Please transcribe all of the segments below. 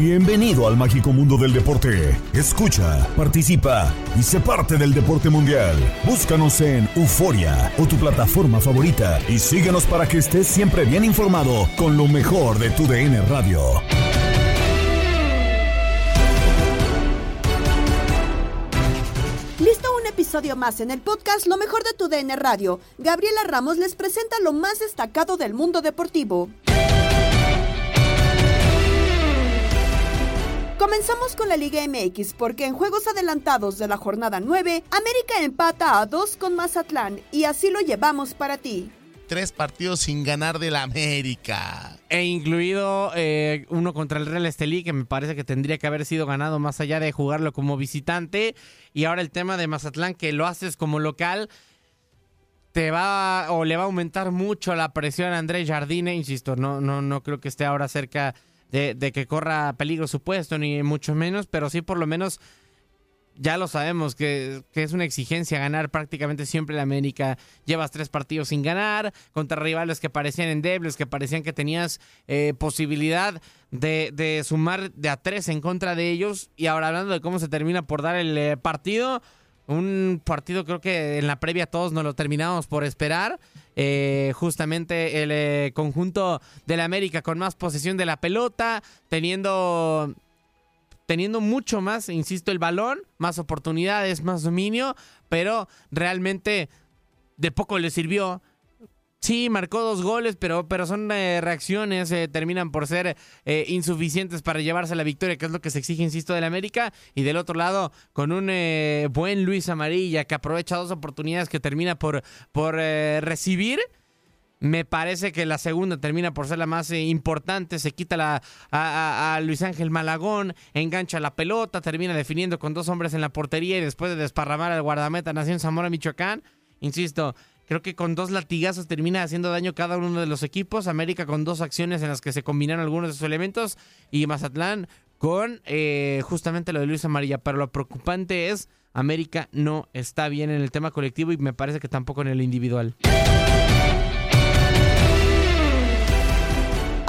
Bienvenido al mágico mundo del deporte. Escucha, participa y sé parte del deporte mundial. Búscanos en Euforia o tu plataforma favorita y síguenos para que estés siempre bien informado con lo mejor de tu DN Radio. Listo un episodio más en el podcast Lo mejor de tu DN Radio. Gabriela Ramos les presenta lo más destacado del mundo deportivo. Comenzamos con la Liga MX porque en juegos adelantados de la jornada 9, América empata a 2 con Mazatlán y así lo llevamos para ti. tres partidos sin ganar del América. E incluido eh, uno contra el Real Estelí, que me parece que tendría que haber sido ganado más allá de jugarlo como visitante. Y ahora el tema de Mazatlán, que lo haces como local, te va o le va a aumentar mucho la presión a Andrés Jardine. Insisto, no, no, no creo que esté ahora cerca de, de que corra peligro su puesto, ni mucho menos, pero sí por lo menos ya lo sabemos que, que es una exigencia ganar prácticamente siempre en América. Llevas tres partidos sin ganar contra rivales que parecían endebles, que parecían que tenías eh, posibilidad de, de sumar de a tres en contra de ellos. Y ahora hablando de cómo se termina por dar el eh, partido, un partido creo que en la previa todos nos lo terminamos por esperar. Eh, justamente el eh, conjunto de la América con más posesión de la pelota, teniendo teniendo mucho más, insisto, el balón, más oportunidades, más dominio, pero realmente de poco le sirvió. Sí, marcó dos goles, pero, pero son eh, reacciones, eh, terminan por ser eh, insuficientes para llevarse la victoria, que es lo que se exige, insisto, del América. Y del otro lado, con un eh, buen Luis Amarilla que aprovecha dos oportunidades que termina por, por eh, recibir. Me parece que la segunda termina por ser la más eh, importante. Se quita la, a, Luis Ángel Malagón, engancha la pelota, termina definiendo con dos hombres en la portería y después de desparramar al guardameta Nación Zamora Michoacán. Insisto, creo que con dos latigazos termina haciendo daño cada uno de los equipos. América con dos acciones en las que se combinan algunos de sus elementos y Mazatlán con eh, justamente lo de Luis Amarilla. Pero lo preocupante es, América no está bien en el tema colectivo y me parece que tampoco en el individual.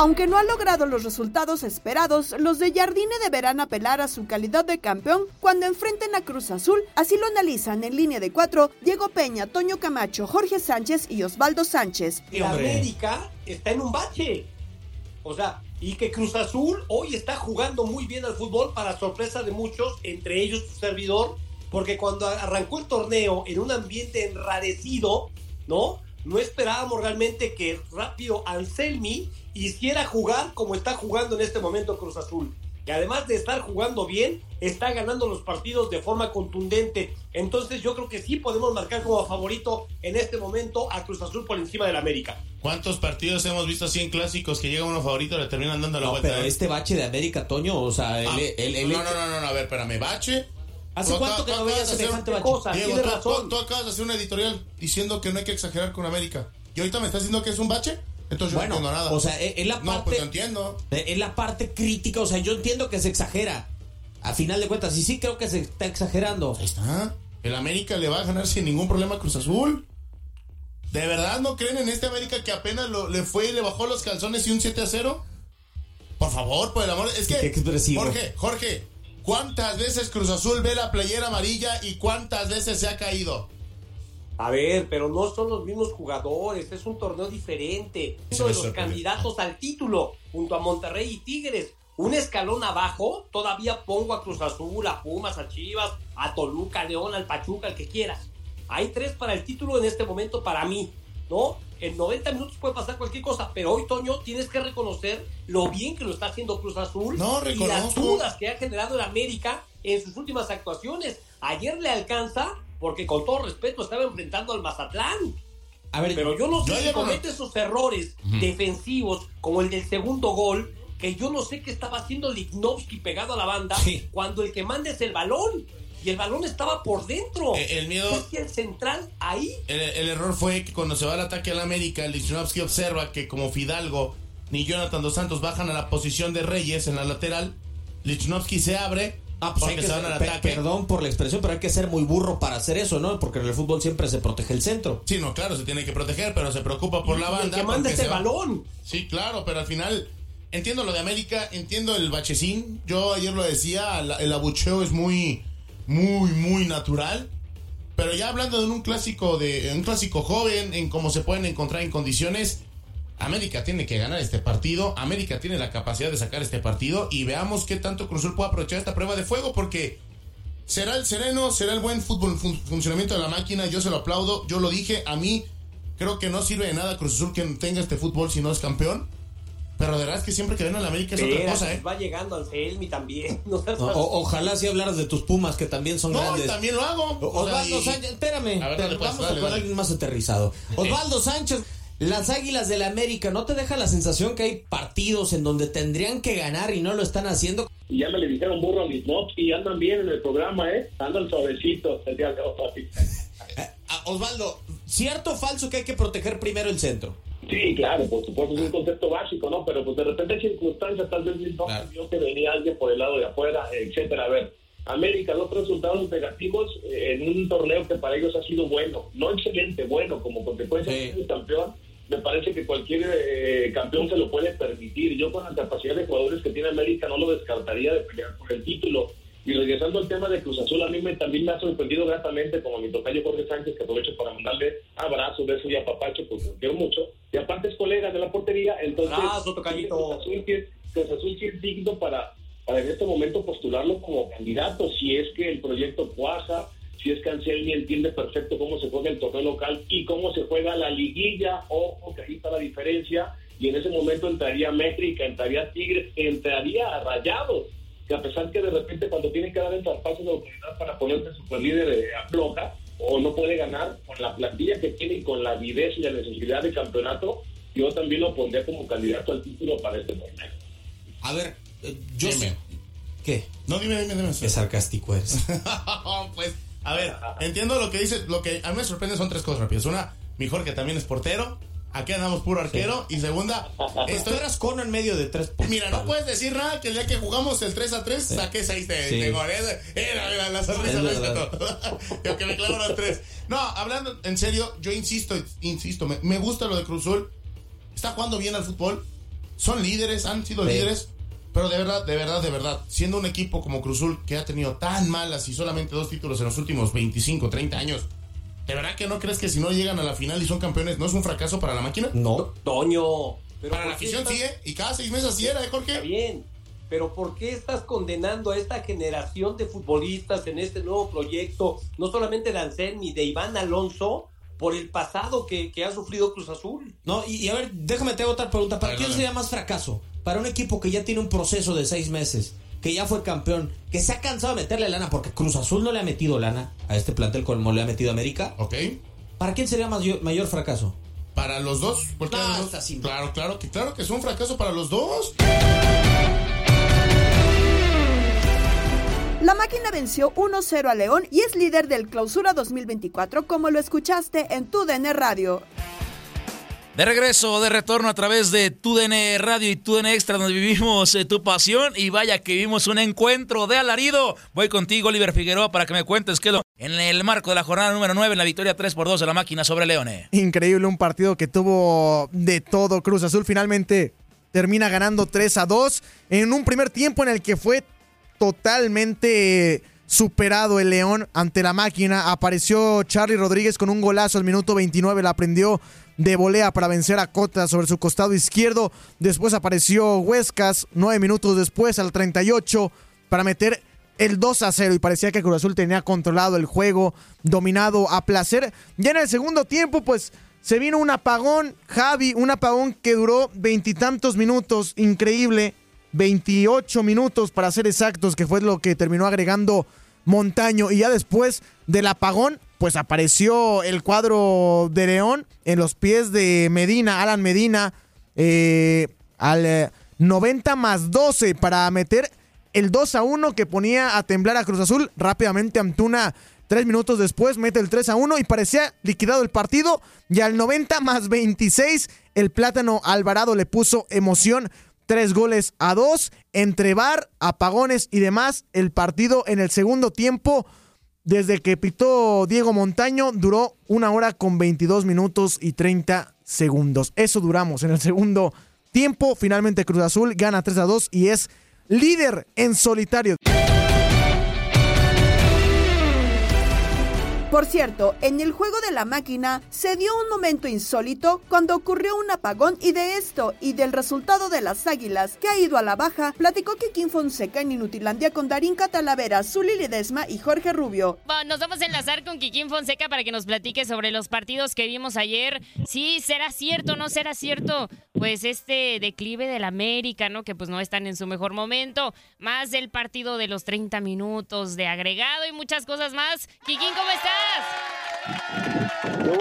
Aunque no ha logrado los resultados esperados, los de Jardine deberán apelar a su calidad de campeón cuando enfrenten a Cruz Azul. Así lo analizan en línea de cuatro Diego Peña, Toño Camacho, Jorge Sánchez y Osvaldo Sánchez. que América está en un bache. O sea, y que Cruz Azul hoy está jugando muy bien al fútbol para sorpresa de muchos, entre ellos tu servidor, porque cuando arrancó el torneo en un ambiente enrarecido, ¿no? No esperábamos realmente que rápido Anselmi hiciera jugar como está jugando en este momento Cruz Azul. Que además de estar jugando bien, está ganando los partidos de forma contundente. Entonces yo creo que sí podemos marcar como favorito en este momento a Cruz Azul por encima del América. ¿Cuántos partidos hemos visto así en clásicos que llega uno favorito y le terminan dando la No, vuelta? pero eh? este bache de América, Toño, o sea, Ah, el, el- el- no, no, no, no, no, a ver, espérame, Bache. ¿Hace cuánto que no veías semejante cosa, Diego, razón. tú- acabas de hacer un editorial diciendo que no hay que exagerar con América. ¿Y ahorita me estás diciendo que es un bache? Entonces yo Bueno, no entiendo nada. o sea, es, es la no, parte, pues lo entiendo. es la parte crítica, o sea, yo entiendo que se exagera. A final de cuentas, y sí creo que se está exagerando. Ahí está. El América le va a ganar sin ningún problema a Cruz Azul. ¿De verdad no creen en este América que apenas lo- le fue y le bajó los calzones y un 7 a 0? Por favor, por el amor. Es que. Jorge, Jorge, ¿cuántas veces Cruz Azul ve la playera amarilla y cuántas veces se ha caído? A ver, pero no son los mismos jugadores, es un torneo diferente. Uno de los candidatos al título, junto a Monterrey y Tigres. Un escalón abajo, todavía pongo a Cruz Azul, a Pumas, a Chivas, a Toluca, a León, al Pachuca, al que quieras. Hay tres para el título en este momento para mí, ¿no? En 90 minutos puede pasar cualquier cosa, pero hoy, Toño, tienes que reconocer lo bien que lo está haciendo Cruz Azul No, y las dudas que ha generado el América en sus últimas actuaciones. Ayer le alcanza porque con todo respeto estaba enfrentando al Mazatlán. A ver, Pero yo no sé si ayer no- comete esos errores defensivos como el del segundo gol, que yo no sé qué estaba haciendo Lignovsky pegado a la banda Sí. cuando el que manda es el balón. Y el balón estaba por dentro. Eh, el miedo- Es que el central ahí. El, el error fue que cuando se va al ataque al América, Lichnowsky observa que como Fidalgo ni Jonathan Dos Santos bajan a la posición de Reyes en la lateral, Lichnowsky se abre Ah, pues hay porque que se van ser- al pe- ataque. perdón por la expresión, pero hay que ser muy burro para hacer eso, ¿no? Porque en el fútbol siempre se protege el centro. Sí, no, claro, se tiene que proteger, pero se preocupa por la el banda. que manda porque es se el va- balón. Sí, claro, pero al final entiendo lo de América, entiendo el bachecín. Yo ayer lo decía, la- el abucheo es muy, muy, muy natural. Pero ya hablando de un clásico de un clásico joven, en cómo se pueden encontrar en condiciones, América tiene que ganar este partido. América tiene la capacidad de sacar este partido y veamos qué tanto Cruz puede aprovechar esta prueba de fuego porque será el sereno, será el buen fútbol fun- funcionamiento de la máquina. Yo se lo aplaudo. Yo lo dije. A mí creo que no sirve de nada Cruz Azul que tenga este fútbol si no es campeón. Pero de verdad es que siempre que ven a la América es otra cosa, ¿eh? Va llegando Anselmi también. No O- ojalá si hablaras de tus pumas, que también son No, grandes. también lo hago. Osvaldo y- Sánchez, espérame, A ver, dale, pues, vamos dale, a con alguien más aterrizado. Osvaldo Sánchez, las Águilas del América, ¿no te deja la sensación que hay partidos en donde tendrían que ganar y no lo están haciendo? Y ya me le dijeron burro a mis mops y andan bien en el programa, ¿eh? Andan suavecitos el día de hoy. Osvaldo, ¿cierto o falso que hay que proteger primero el centro? Sí, claro, por supuesto, es un concepto básico, ¿no? Pero pues de repente hay circunstancias, tal vez no Claro. vio que venía alguien por el lado de afuera, etcétera. A ver, América, dos resultados negativos eh, en un torneo que para ellos ha sido bueno, no excelente, bueno, como consecuencia Sí. de ser campeón. Me parece que cualquier eh, campeón se lo puede permitir. Yo con la capacidad de jugadores que tiene América no lo descartaría de pelear por el título. Y regresando al tema de Cruz Azul, a mí me, también me ha sorprendido gratamente, como a mi tocayo Jorge Sánchez, que aprovecho para mandarle abrazo, beso y apapacho, porque lo quiero mucho. Y aparte es colega de la portería, entonces... Cruz Azul, sí es- Cruz Azul sí es digno para, para en este momento postularlo como candidato, si es que el proyecto cuaja, si es que Anselmi entiende perfecto cómo se juega el torneo local y cómo se juega la liguilla, ojo, que ahí está la diferencia, y en ese momento entraría Métrica, entraría Tigres, entraría Rayados, que a pesar que de repente cuando tiene que dar el traspaso de autoridad para ponerse superlíder eh, afloja, o no puede ganar, con la plantilla que tiene y con la avidez y la necesidad de campeonato, yo también lo pondría como candidato al título para este torneo. A ver, eh, yo Dime. ¿Qué? No, dime, dime, dime. Qué sarcástico eres. pues, a ver, entiendo lo que dices. Lo que a mí me sorprende son tres cosas rápidas. Una, mi Jorge también es portero. Aquí andamos puro arquero. Y segunda, Esto eras cono en medio de tres. Mira, no puedes decir nada que el día que jugamos el 3 a 3 saqué 6 de, Sí. de goles. Era, era la sonrisa lo. Yo que me clavo los 3. No, hablando en serio, yo insisto, insisto, me, me gusta lo de Cruz Azul. Está jugando bien al fútbol. Son líderes, han sido Sí. líderes. Pero de verdad, de verdad, de verdad, siendo un equipo como Cruz Azul que ha tenido tan malas y solamente dos títulos en los últimos 25, 30 años, ¿de verdad que no crees que si no llegan a la final y son campeones, no es un fracaso para la máquina? No. Toño. pero Para ¿por la qué afición estás- sí, ¿eh? Y cada seis meses así era, ¿eh, Está Jorge? bien, pero ¿por qué estás condenando a esta generación de futbolistas en este nuevo proyecto, no solamente de Anselmi, de Iván Alonso, por el pasado que, que ha sufrido Cruz Azul? No, y, y a ver, déjame te hago otra pregunta. ¿Para ver, quién sería más fracaso? Para un equipo que ya tiene un proceso de seis meses, que ya fue campeón, que se ha cansado de meterle lana, porque Cruz Azul no le ha metido lana a este plantel como le ha metido América. Ok. ¿Para quién sería mayor, mayor fracaso? Para los dos. cualquiera No, los dos. Claro, claro, que claro que es un fracaso para los dos. La máquina venció 1-0 a León y es líder del Clausura 2024 como lo escuchaste en tu DN Radio. De regreso, de retorno a través de TUDN Radio y TUDN Extra, donde vivimos eh, tu pasión. Y vaya que vivimos un encuentro de alarido. Voy contigo, Oliver Figueroa, para que me cuentes qué lo en el marco de la jornada número 9 en la victoria 3 por 2 de la máquina sobre Leone. Increíble, un partido que tuvo de todo. Cruz Azul finalmente termina ganando 3 a 2 en un primer tiempo en el que fue totalmente superado el León ante la máquina. Apareció Charlie Rodríguez con un golazo al minuto 29, la prendió de volea para vencer a Cota sobre su costado izquierdo. Después apareció Huescas, nueve minutos después, al 38, para meter el 2 a 0 y parecía que Cruz Azul tenía controlado el juego, dominado a placer. Ya en el segundo tiempo, pues se vino un apagón, Javi, un apagón que duró veintitantos minutos, increíble, 28 minutos para ser exactos, que fue lo que terminó agregando Montaño. Y ya después del apagón, pues apareció el cuadro de León en los pies de Medina, Alan Medina, eh, al 90 eh, más 12 para meter el 2 a 1 que ponía a temblar a Cruz Azul. Rápidamente Antuna, tres minutos después, mete el 3 a 1 y parecía liquidado el partido. Y al 90 más 26, el plátano Alvarado le puso emoción. Tres goles a dos, entre bar, apagones y demás. El partido en el segundo tiempo desde que pitó Diego Montaño, duró una hora con 22 minutos y 30 segundos. Eso duramos en el segundo tiempo. Finalmente Cruz Azul gana 3 a 2 y es líder en solitario. Por cierto, en el juego de la máquina se dio un momento insólito cuando ocurrió un apagón y de esto y del resultado de las águilas que ha ido a la baja, platicó Kikín Fonseca en Inutilandia con Darín Catalavera, Zuli Ledesma y Jorge Rubio. Bueno, nos vamos a enlazar con Kikín Fonseca para que nos platique sobre los partidos que vimos ayer. Sí, será cierto, no será cierto, pues este declive del América, ¿no? Que pues no están en su mejor momento, más del partido de los 30 minutos de agregado y muchas cosas más. Kikín, ¿cómo estás?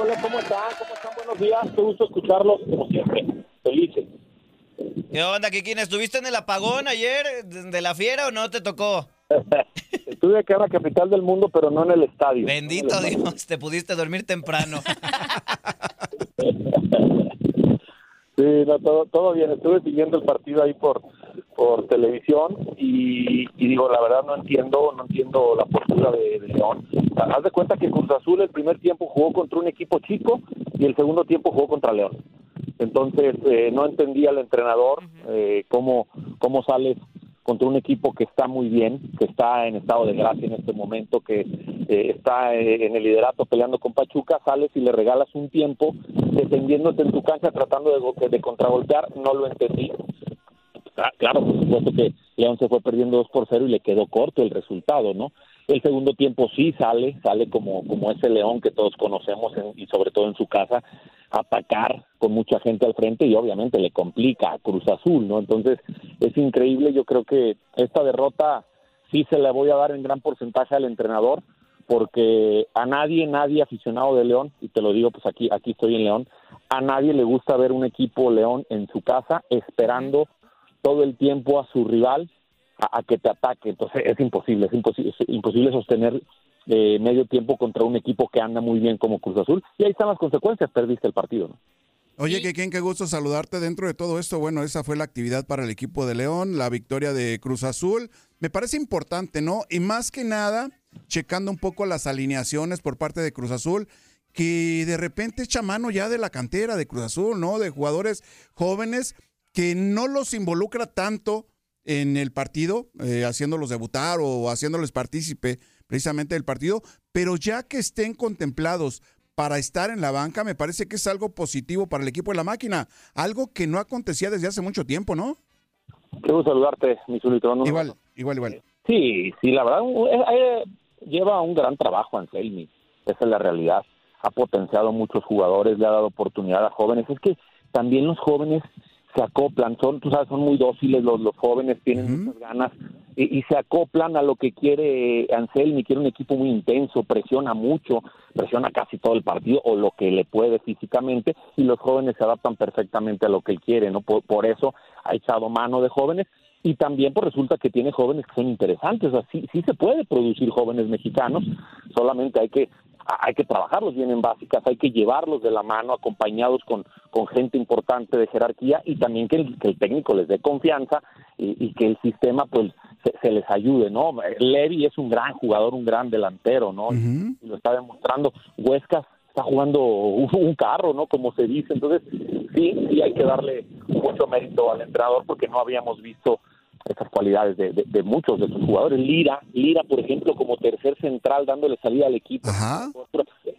Hola, ¿cómo están? ¿Cómo están? Buenos días. Qué gusto escucharlos, como siempre. Felices. ¿Qué onda, Kikín? ¿Estuviste en el apagón ayer de la fiera o no te tocó? Estuve acá en la capital del mundo, pero no en el estadio. Bendito Dios, te pudiste dormir temprano. sí, no, todo, todo bien. Estuve siguiendo el partido ahí por, por televisión y, digo, la verdad no entiendo, no entiendo la postura de, León. Haz de cuenta que Cruz Azul el primer tiempo jugó contra un equipo chico y el segundo tiempo jugó contra León. Entonces eh, no entendía el entrenador eh, cómo, cómo sales contra un equipo que está muy bien, que está en estado de gracia en este momento, que eh, está en el liderato peleando con Pachuca, sales y le regalas un tiempo defendiéndote en tu cancha tratando de, de contragolpear, no lo entendí. Ah, claro, por supuesto que León se fue perdiendo 2 por 0 y le quedó corto el resultado, ¿no? El segundo tiempo sí sale, sale como, como ese León que todos conocemos y sobre todo en su casa, atacar con mucha gente al frente y obviamente le complica a Cruz Azul, ¿no? Entonces es increíble, yo creo que esta derrota sí se la voy a dar en gran porcentaje al entrenador porque a nadie, nadie aficionado de León, y te lo digo pues aquí, aquí estoy en León, a nadie le gusta ver un equipo León en su casa esperando todo el tiempo a su rival a, que te ataque. Entonces es imposible, es imposible, es imposible sostener eh, medio tiempo contra un equipo que anda muy bien como Cruz Azul. Y ahí están las consecuencias, perdiste el partido. ¿no? Oye, que qué gusto saludarte dentro de todo esto. Bueno, esa fue la actividad para el equipo de León, la victoria de Cruz Azul. Me parece importante, ¿no? Y más que nada, checando un poco las alineaciones por parte de Cruz Azul, que de repente echa mano ya de la cantera de Cruz Azul, ¿no? De jugadores jóvenes que no los involucra tanto en el partido, eh, haciéndolos debutar o haciéndoles partícipe precisamente del partido, pero ya que estén contemplados para estar en la banca, me parece que es algo positivo para el equipo de la máquina, algo que no acontecía desde hace mucho tiempo, ¿no? Quiero saludarte, mi Igual, igual, igual. Sí, sí, la verdad, eh, lleva un gran trabajo Anselmi, esa es la realidad. Ha potenciado muchos jugadores, le ha dado oportunidad a jóvenes. Es que también los jóvenes se acoplan, son, tú sabes, son muy dóciles los, los jóvenes, tienen muchas ganas y, se acoplan a lo que quiere Anselmi, quiere un equipo muy intenso, presiona mucho, presiona casi todo el partido o lo que le puede físicamente y los jóvenes se adaptan perfectamente a lo que él quiere, ¿no? Por, eso ha echado mano de jóvenes y también pues resulta que tiene jóvenes que son interesantes, o sea, sí, sí se puede producir jóvenes mexicanos, solamente hay que hay que trabajarlos bien en básicas, hay que llevarlos de la mano acompañados con, con gente importante de jerarquía y también que el, que el técnico les dé confianza y, y que el sistema pues se, se les ayude, ¿no? Levy es un gran jugador, un gran delantero, ¿no? Y lo está demostrando. Huescas está jugando un, carro, ¿no? Como se dice. Entonces, sí, sí hay que darle mucho mérito al entrenador porque no habíamos visto esas cualidades de, de- de muchos de sus jugadores. Lira, Lira, por ejemplo, como tercer central dándole salida al equipo.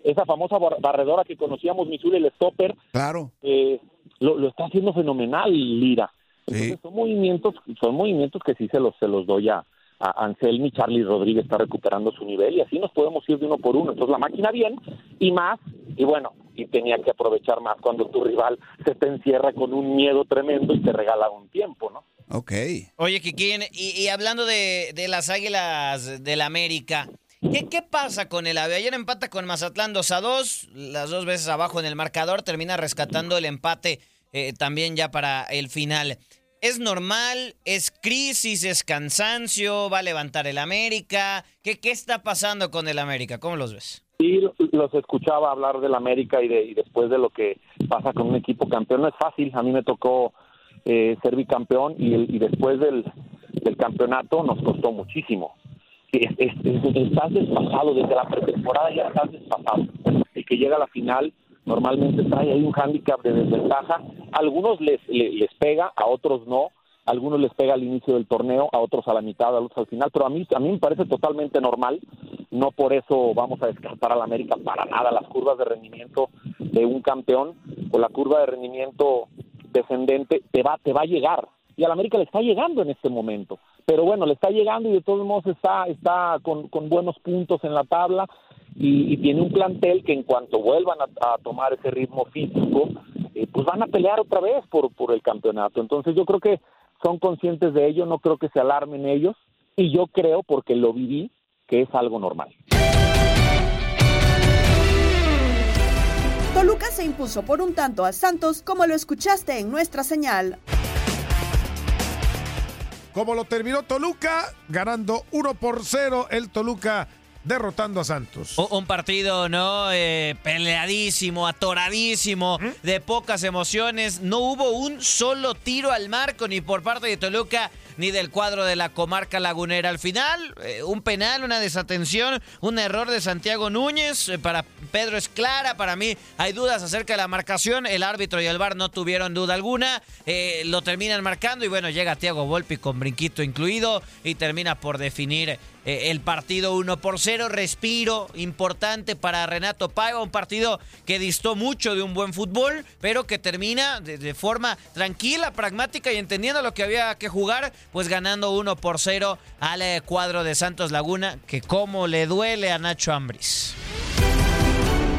Esa famosa bar- barredora que conocíamos, Missouri, el stopper, Claro. eh, lo, lo está haciendo fenomenal Lira. Entonces son movimientos, son movimientos que sí se los, se los doy a, a Anselmi, Charlie Rodríguez está recuperando su nivel y así nos podemos ir de uno por uno. Entonces la máquina bien y más, y bueno, y tenía que aprovechar más cuando tu rival se te encierra con un miedo tremendo y te regala un tiempo, ¿no? Ok. Oye, Kikín, y, y hablando de, de las Águilas del América, ¿qué, ¿qué pasa con el AVE? Ayer empata con Mazatlán 2 a 2, las dos veces abajo en el marcador, termina rescatando el empate eh, también ya para el final. ¿Es normal? ¿Es crisis? ¿Es cansancio? ¿Va a levantar el América? ¿Qué, qué está pasando con el América? ¿Cómo los ves? Sí, los escuchaba hablar del América y, de, y después de lo que pasa con un equipo campeón. No es fácil, a mí me tocó eh, ser bicampeón y, el- y después del, del campeonato nos costó muchísimo. Es- es- es- estás desfasado, desde la pretemporada ya estás desfasado. El que llega a la final normalmente trae ahí un hándicap de desventaja. A algunos les, le- les pega, a otros no. A algunos les pega al inicio del torneo, a otros a la mitad, a otros al final. Pero a mí, a mí me parece totalmente normal. No por eso vamos a descartar al América para nada. Las curvas de rendimiento de un campeón o la curva de rendimiento descendente te va, te va a llegar. Y al América le está llegando en este momento. Pero bueno, le está llegando y de todos modos está, está con, con buenos puntos en la tabla y, y tiene un plantel que en cuanto vuelvan a, a tomar ese ritmo físico, eh, pues van a pelear otra vez por, por el campeonato. Entonces yo creo que son conscientes de ello, no creo que se alarmen ellos y yo creo, porque lo viví, que es algo normal. Toluca se impuso por un tanto a Santos, como lo escuchaste en nuestra señal. Como lo terminó Toluca, ganando 1 por 0 el Toluca derrotando a Santos. Un partido, ¿no? Eh, peleadísimo, atoradísimo, de pocas emociones. No hubo un solo tiro al marco ni por parte de Toluca ni del cuadro de la comarca lagunera. Al final, eh, un penal, una desatención, un error de Santiago Núñez. eh, para Pedro es clara, para mí hay dudas acerca de la marcación. El árbitro y el VAR no tuvieron duda alguna. Eh, lo terminan marcando y bueno, llega Thiago Volpi con brinquito incluido y termina por definir el partido 1 por 0. Respiro importante para Renato Paiva, un partido que distó mucho de un buen fútbol, pero que termina de, de forma tranquila, pragmática y entendiendo lo que había que jugar, pues ganando 1 por 0 al eh, cuadro de Santos Laguna, que como le duele a Nacho Ambris.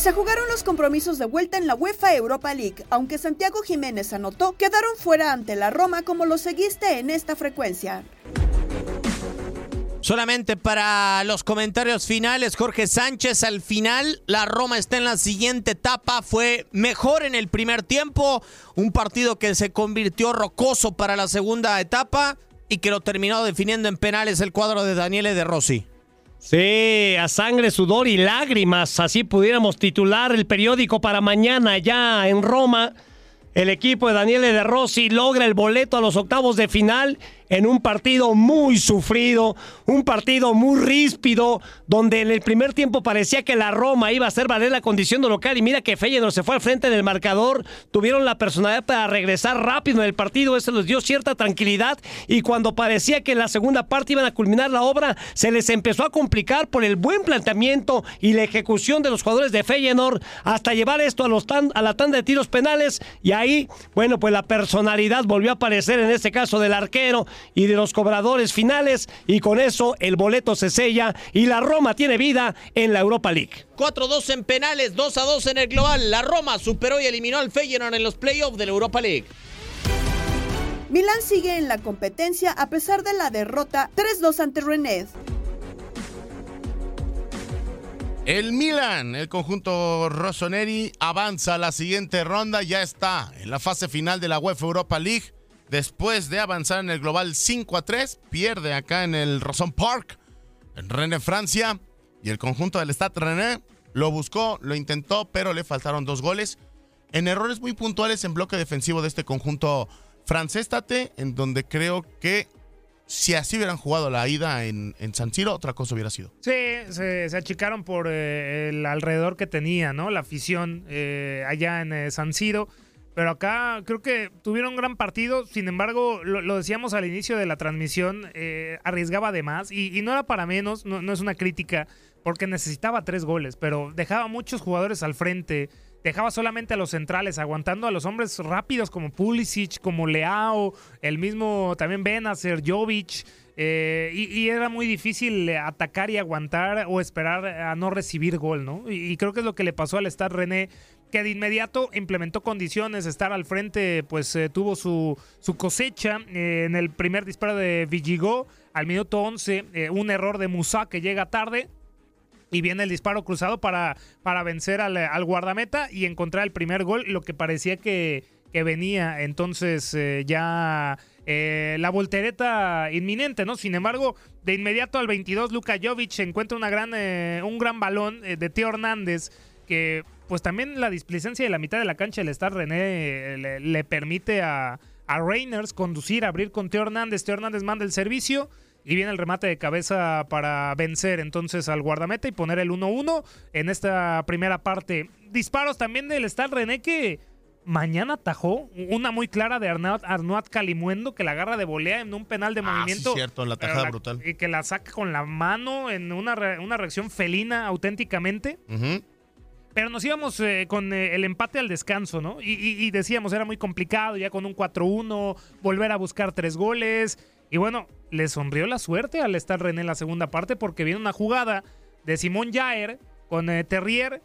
Se jugaron los compromisos de vuelta en la UEFA Europa League, aunque Santiago Jiménez anotó, quedaron fuera ante la Roma como lo seguiste en esta frecuencia. Solamente para los comentarios finales, Jorge Sánchez, al final la Roma está en la siguiente etapa, fue mejor en el primer tiempo, un partido que se convirtió rocoso para la segunda etapa y que lo terminó definiendo en penales el cuadro de Daniele De Rossi. Sí, a sangre, sudor y lágrimas, así pudiéramos titular el periódico para mañana ya en Roma. el equipo de Daniele De Rossi logra el boleto a los octavos de final en un partido muy sufrido, un partido muy ríspido, donde en el primer tiempo parecía que la Roma iba a hacer valer la condición de local. Y mira que Feyenoord se fue al frente del marcador, tuvieron la personalidad para regresar rápido en el partido, eso les dio cierta tranquilidad. Y cuando parecía que en la segunda parte iban a culminar la obra, se les empezó a complicar por el buen planteamiento y la ejecución de los jugadores de Feyenoord hasta llevar esto a, los tan, a la tanda de tiros penales. Y ahí, bueno, pues la personalidad volvió a aparecer en este caso del arquero y de los cobradores finales y con eso el boleto se sella y la Roma tiene vida en la Europa League. 4-2 en penales, 2-2 en el global. La Roma superó y eliminó al Feyenoord en los playoffs de la Europa League. Milán sigue en la competencia a pesar de la derrota 3-2 ante Rennes. El Milan, el conjunto Rossoneri, avanza a la siguiente ronda, ya está en la fase final de la UEFA Europa League. Después de avanzar en el global 5 a 3, pierde acá en el Rosson Park, en Rennes, Francia. Y el conjunto del Stade Rennes lo buscó, lo intentó, pero le faltaron dos goles. En errores muy puntuales en bloque defensivo de este conjunto francés, Tate, en donde creo que si así hubieran jugado la ida en, San Siro, otra cosa hubiera sido. Sí, se, se achicaron por eh, el alrededor que tenía, ¿no? La afición eh, allá en eh, San Siro. Pero acá creo que tuvieron un gran partido, sin embargo, lo, decíamos al inicio de la transmisión, eh, arriesgaba de más y, y no era para menos, no, es una crítica, porque necesitaba tres goles, pero dejaba muchos jugadores al frente, dejaba solamente a los centrales, aguantando a los hombres rápidos como Pulisic, como Leao, el mismo también Benacer, Jovic. eh, y, era muy difícil atacar y aguantar o esperar a no recibir gol, ¿no? Y, y creo que es lo que le pasó al Stade René, que de inmediato implementó condiciones, estar al frente, pues eh, tuvo su, su cosecha eh, en el primer disparo de Villigo al minuto 11, eh, un error de Musa que llega tarde, y viene el disparo cruzado para, para vencer al, al guardameta y encontrar el primer gol, lo que parecía que, que venía entonces ya la voltereta inminente, ¿no? Sin embargo, de inmediato al 22, Luka Jovic encuentra una gran, un gran balón de Teo Hernández que pues también la displicencia de la mitad de la cancha del Star René eh, le, le permite a, a Reiners conducir, abrir con Teo Hernández. Teo Hernández manda el servicio y viene el remate de cabeza para vencer entonces al guardameta y poner el 1-1 en esta primera parte. Disparos también del Star René que mañana atajó una muy clara de Arnaud, Calimuendo que la agarra de volea en un penal de Ah, movimiento. sí, cierto, la tajada brutal. Y que la saca con la mano en una, re- una reacción felina auténticamente. Ujú. Pero nos íbamos eh, con eh, el empate al descanso, ¿no? Y, y- decíamos, era muy complicado ya con un 4-1, volver a buscar tres goles. Y bueno, le sonrió la suerte al estar René en la segunda parte porque viene una jugada de Simón Jaer con eh, Terrier,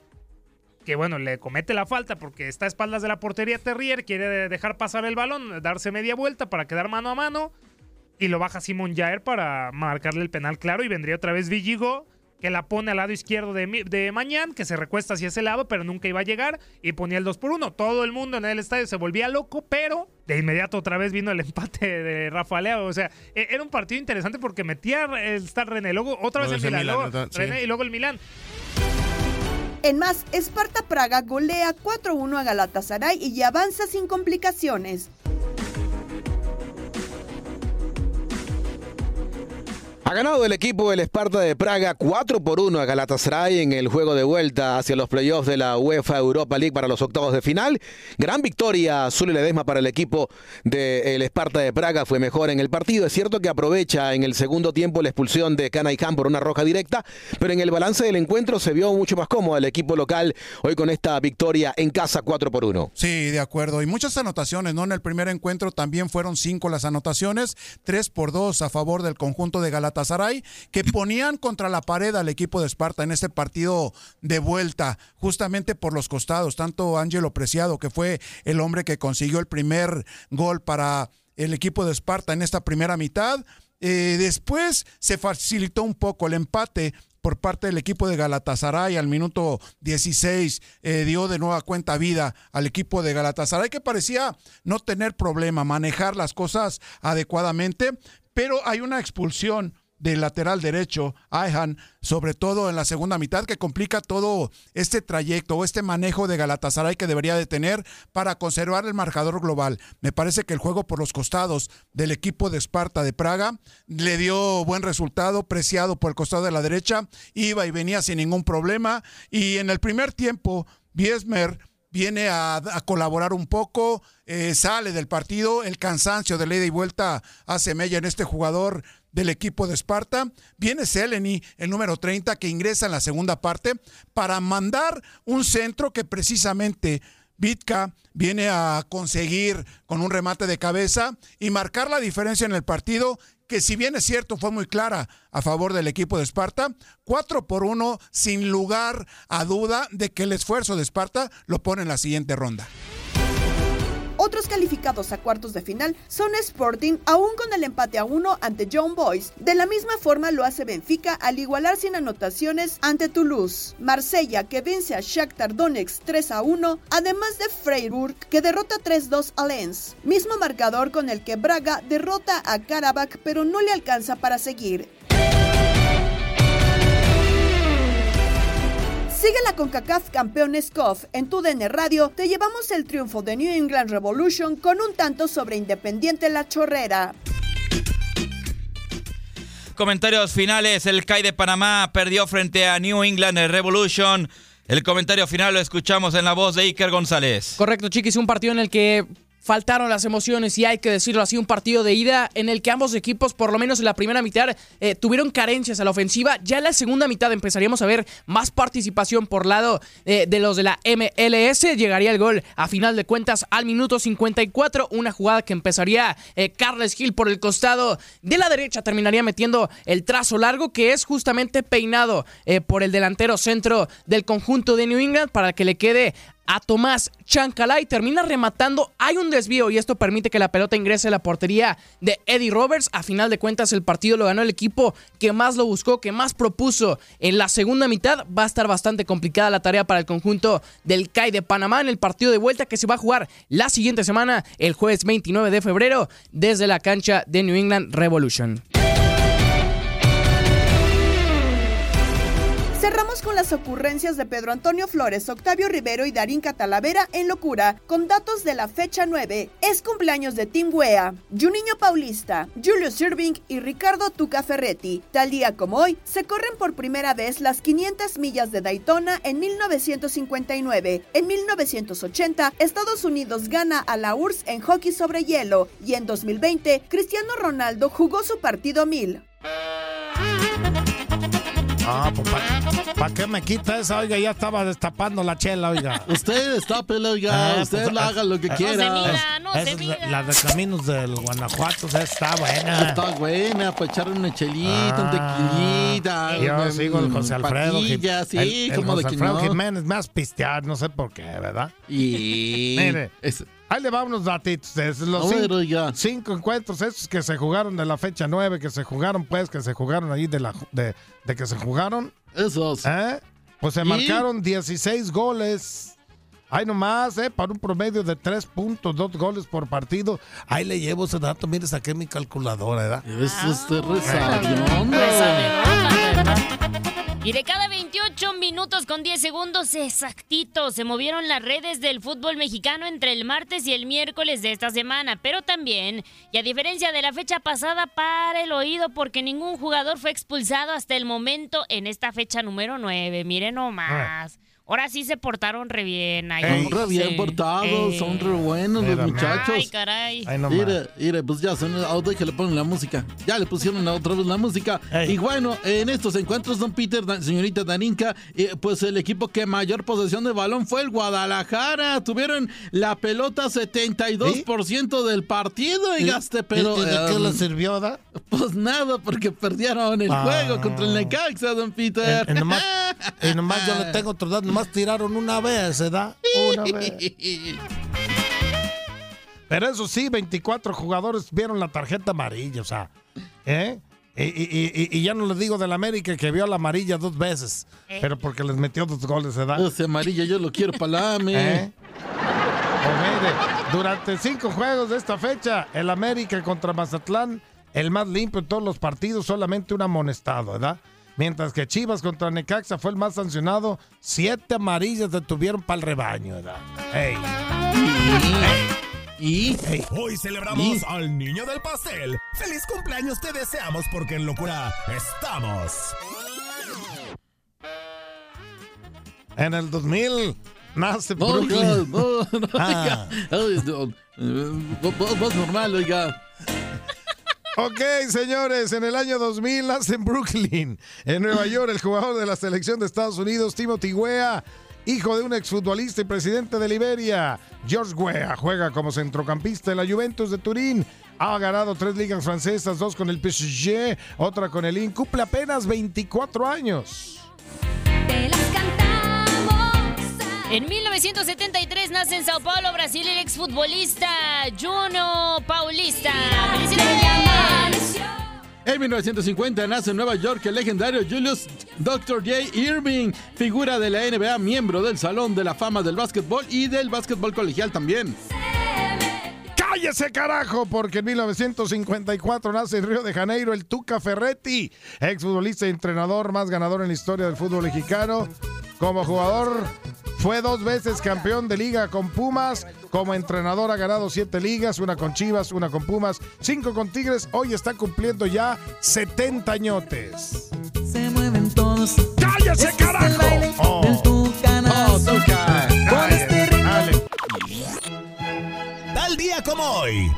que bueno, le comete la falta porque está a espaldas de la portería Terrier, quiere dejar pasar el balón, darse media vuelta para quedar mano a mano. Y lo baja Simón Jaer para marcarle el penal claro y vendría otra vez Villigo que la pone al lado izquierdo de, de Mañán, que se recuesta hacia ese lado, pero nunca iba a llegar, y ponía el 2 por 1. Todo el mundo en el estadio se volvía loco, pero de inmediato otra vez vino el empate de Rafa Leao. O sea, e- era un partido interesante porque metía el Star René, luego otra vez el Milán, Milan, luego sí. René y luego el Milán. En más, Esparta Praga golea 4-1 a Galatasaray y avanza sin complicaciones. Ha ganado el equipo del Esparta de Praga 4 por 1 a Galatasaray en el juego de vuelta hacia los playoffs de la UEFA Europa League para los octavos de final. Gran victoria azul y ledesma para el equipo del Esparta de Praga. Fue mejor en el partido. Es cierto que aprovecha en el segundo tiempo la expulsión de Khan por una roja directa, pero en el balance del encuentro se vio mucho más cómodo el equipo local hoy con esta victoria en casa 4 por 1. Sí, de acuerdo. Y muchas anotaciones, ¿no? En el primer encuentro también fueron cinco las anotaciones, tres por dos a favor del conjunto de Galatasaray, que ponían contra la pared al equipo de Esparta en este partido de vuelta, justamente por los costados. Tanto Ángelo Preciado, que fue el hombre que consiguió el primer gol para el equipo de Esparta en esta primera mitad. Eh, después se facilitó un poco el empate por parte del equipo de Galatasaray al minuto 16 eh, dio de nueva cuenta vida al equipo de Galatasaray que parecía no tener problema, manejar las cosas adecuadamente, pero hay una expulsión del lateral derecho, Ayhan, sobre todo en la segunda mitad, que complica todo este trayecto o este manejo de Galatasaray que debería de tener para conservar el marcador global. Me parece que el juego por los costados del equipo de Esparta de Praga le dio buen resultado, preciado por el costado de la derecha, iba y venía sin ningún problema. Y en el primer tiempo, Biesmer viene a, colaborar un poco, eh, sale del partido, el cansancio de ida y vuelta hace mella en este jugador del equipo de Esparta. Viene Seleni, el número 30, que ingresa en la segunda parte para mandar un centro que precisamente Vitka viene a conseguir con un remate de cabeza y marcar la diferencia en el partido que si bien es cierto fue muy clara a favor del equipo de Esparta, 4 por 1 sin lugar a duda de que el esfuerzo de Esparta lo pone en la siguiente ronda. Otros calificados a cuartos de final son Sporting, aún con el empate a uno ante John Boys. De la misma forma lo hace Benfica al igualar sin anotaciones ante Toulouse. Marsella, que vence a Shakhtar Donetsk 3 a 1, además de Freiburg, que derrota 3-2 a Lens. Mismo marcador con el que Braga derrota a Karabakh, pero no le alcanza para seguir. Sigue la CONCACAF Campeones COF. En tu DN Radio te llevamos el triunfo de New England Revolution con un tanto sobre Independiente La Chorrera. Comentarios finales. El CAI de Panamá perdió frente a New England Revolution. El comentario final lo escuchamos en la voz de Iker González. Correcto, chiquis, un partido en el que faltaron las emociones y hay que decirlo así, un partido de ida en el que ambos equipos, por lo menos en la primera mitad, eh, tuvieron carencias a la ofensiva. Ya en la segunda mitad empezaríamos a ver más participación por lado eh, de los de la MLS. Llegaría el gol a final de cuentas al minuto 54, una jugada que empezaría eh, Carles Gil por el costado de la derecha, terminaría metiendo el trazo largo que es justamente peinado por el delantero centro del conjunto de New England para que le quede a Tomás Chancalay. Termina rematando. Hay un desvío y esto permite que la pelota ingrese a la portería de Eddie Roberts. A final de cuentas, el partido lo ganó el equipo que más lo buscó, que más propuso en la segunda mitad. Va a estar bastante complicada la tarea para el conjunto del CAI de Panamá en el partido de vuelta que se va a jugar la siguiente semana, el jueves 29 de febrero, desde la cancha de New England Revolution. Cerramos con las ocurrencias de Pedro Antonio Flores, Octavio Rivero y Darín Catalavera en locura, con datos de la fecha 9. Es cumpleaños de Tim Wea, Juninho Paulista, Julius Irving y Ricardo Tuca Ferretti. Tal día como hoy, se corren por primera vez las 500 millas de Daytona en 1959. En 1980, Estados Unidos gana a la URSS en hockey sobre hielo y en 2020, Cristiano Ronaldo jugó su partido 1000. Ah, pues ¿para qué me quita esa? Oiga, ya estaba destapando la chela, oiga. Usted destápela, oiga. Ah, usted pues, la ah, haga lo que no quiera. se mida, no se mida. La de Caminos del Guanajuato, esa está buena. Está buena, para echar una chelita, un tequilita. Ah, Yo una, sigo el José Alfredo. Patilla, sí, el- el como José de que Alfredo no. Jiménez me has pistear, no sé por qué, ¿verdad? Y... Mire, ahí le va unos datitos. de los ver, cinco, cinco encuentros esos que se jugaron de la fecha 9, que se jugaron, pues, que se jugaron ahí de, la, de, de que se jugaron. Esos. ¿Eh? Pues se ¿Y? marcaron 16 goles. Ahí nomás, ¿eh? Para un promedio de 3.2 goles por partido. Ahí le llevo ese dato. Mire, saqué mi calculadora, ¿verdad? Eso es de Y de cada 28 minutos con 10 segundos exactitos se movieron las redes del fútbol mexicano entre el martes y el miércoles de esta semana, pero también, y a diferencia de la fecha pasada, para el oído porque ningún jugador fue expulsado hasta el momento en esta fecha número 9. Miren nomás. Ahora sí se portaron re bien. Ay, Son ¿cómo re bien portados, Eh. son re buenos los muchachos. Ay, caray. Ay, no más. Mire, mire, pues ya son, ahora que le ponen la música. Ya le pusieron otra vez la música. Y bueno, en estos encuentros, don Peter, señorita Darinka, eh, pues el equipo que mayor posesión de balón fue el Guadalajara. Tuvieron la pelota 72% del partido, y gaste, pero. ¿Y- y de qué eh, le sirvió, da? Pues nada, porque perdieron el Ah. juego contra el Necaxa, don Peter. Y nomás, nomás yo le tengo otro dato. Nomás tiraron una vez, ¿se da? Una vez. Pero eso sí, 24 jugadores vieron la tarjeta amarilla, o sea, ¿eh? Y, y- y- y ya no le digo del América que vio la amarilla dos veces, pero porque les metió dos goles, ¿se da? Ese amarilla yo lo quiero para la AME. ¿Eh? Pues mire, durante cinco juegos de esta fecha, el América contra Mazatlán el más limpio en todos los partidos, solamente un amonestado, ¿verdad? Mientras que Chivas contra Necaxa fue el más sancionado, siete amarillas detuvieron para el rebaño, ¿verdad? Ey. Y hoy celebramos al niño del pastel. ¡Feliz cumpleaños te deseamos porque en locura estamos! En el 2000 nace No, Brooklyn. oiga, no, no, Ah. oiga. Eh, voz normal, oiga. Ok, señores, en el año 2000 nace en Brooklyn, en Nueva York, el jugador de la selección de Estados Unidos, Timothy Weah, hijo de un exfutbolista y presidente de Liberia. George Weah juega como centrocampista en la Juventus de Turín. Ha ganado tres ligas francesas, dos con el PSG, otra con el IN. Cumple apenas 24 años. En 1973 nace en Sao Paulo, Brasil, el exfutbolista Juno Paulista. ¡Felicidades! En 1950 nace en Nueva York el legendario Julius Dr. J. Irving, figura de la NBA, miembro del Salón de la Fama del Básquetbol y del básquetbol colegial también. ¡Cállese, carajo! Porque en 1954 nace en Río de Janeiro el Tuca Ferretti, exfutbolista y entrenador más ganador en la historia del fútbol mexicano. Como jugador, fue dos veces campeón de liga con Pumas. Como entrenador, ha ganado siete ligas: una con Chivas, una con Pumas, cinco con Tigres. Hoy está cumpliendo ya 70 añotes. Se mueven todos. ¡Cállese, Este es carajo! el baile Oh. del Tucanazo. Oh. Con este ritmo. dale. Tal día como hoy.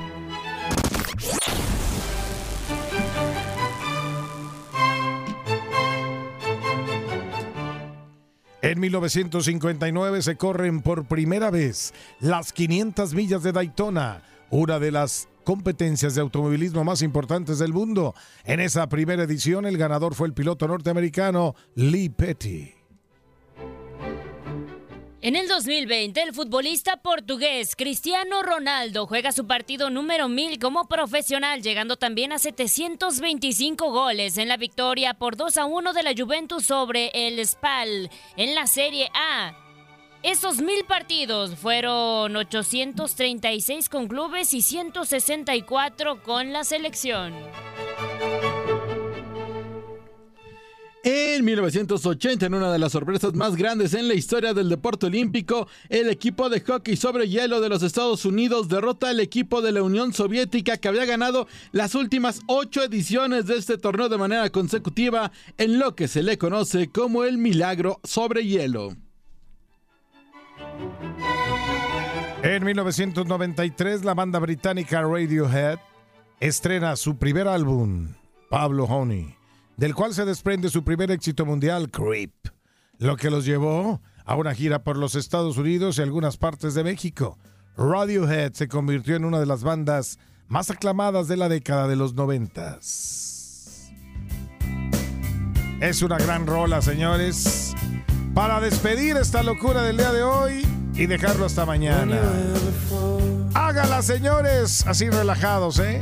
En 1959 se corren por primera vez las 500 millas de Daytona, una de las competencias de automovilismo más importantes del mundo. En esa primera edición el ganador fue el piloto norteamericano Lee Petty. En el 2020, el futbolista portugués Cristiano Ronaldo juega su partido número 1000 como profesional, llegando también a 725 goles en la victoria por 2 a 1 de la Juventus sobre el Spal en la Serie A. Esos mil partidos fueron 836 con clubes y 164 con la selección. En 1980, en una de las sorpresas más grandes en la historia del deporte olímpico, el equipo de hockey sobre hielo de los Estados Unidos derrota al equipo de la Unión Soviética que había ganado las últimas ocho ediciones de este torneo de manera consecutiva en lo que se le conoce como el milagro sobre hielo. En 1993 la banda británica Radiohead estrena su primer álbum, Pablo Honey, del cual se desprende su primer éxito mundial, Creep, lo que los llevó a una gira por los Estados Unidos y algunas partes de México. Radiohead se convirtió en una de las bandas más aclamadas de la década de los noventas. Es una gran rola, señores, para despedir esta locura del día de hoy y dejarlo hasta mañana. Hágala, señores, así relajados, ¿eh?